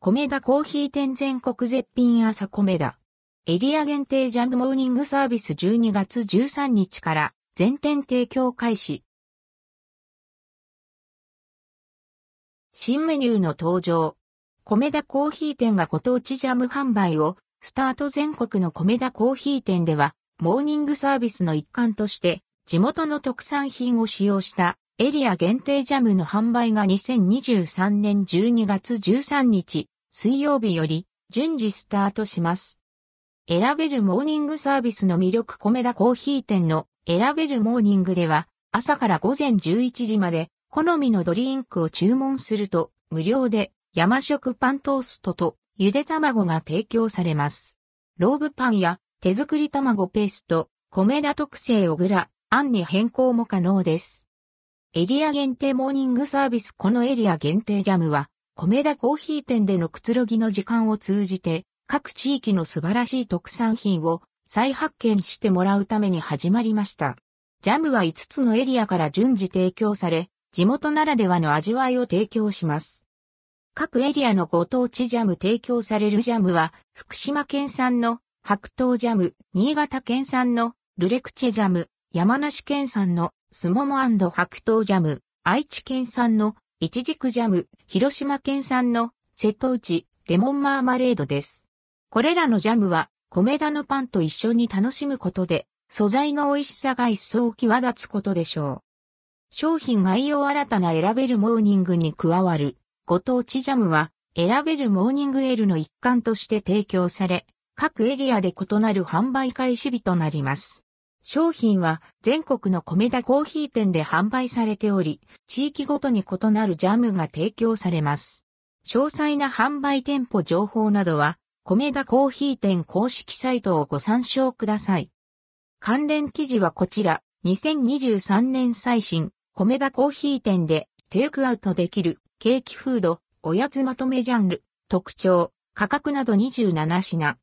米田コーヒー店全国絶品朝米田。エリア限定ジャムモーニングサービス12月13日から全店提供開始。新メニューの登場。米田コーヒー店がご当地ジャム販売をスタート全国の米田コーヒー店ではモーニングサービスの一環として地元の特産品を使用したエリア限定ジャムの販売が2023年12月13日水曜日より順次スタートします。選べるモーニングサービスの魅力コメダ珈琲店の選べるモーニングでは朝から午前11時まで好みのドリンクを注文すると無料で山食パントーストとゆで卵が提供されます。ローブパンや手作り卵ペースト、コメダ特製小倉あんに変更も可能です。エリア限定モーニングサービスこのエリア限定ジャムは、米田コーヒー店でのくつろぎの時間を通じて、各地域の素晴らしい特産品を再発見してもらうために始まりました。ジャムは5つのエリアから順次提供され、地元ならではの味わいを提供します。各エリアのご当地ジャム提供されるジャムは、福島県産の白桃ジャム、新潟県産のルレクチェジャム、山梨県産のスモモ白桃ジャム、愛知県産のイチジクジャム、広島県産の瀬戸内レモンマーマレードです。これらのジャムは米田のパンと一緒に楽しむことで素材の美味しさが一層際立つことでしょう。商品概要新たな選べるモーニングに加わるご当地ジャムは選べるモーニングエールの一環として提供され、各エリアで異なる販売開始日となります。商品は全国の米田コーヒー店で販売されており、地域ごとに異なるジャムが提供されます。詳細な販売店舗情報などは、米田コーヒー店公式サイトをご参照ください。関連記事はこちら、2023年最新、米田コーヒー店でテイクアウトできるケーキフード、おやつまとめジャンル、特徴、価格など27品。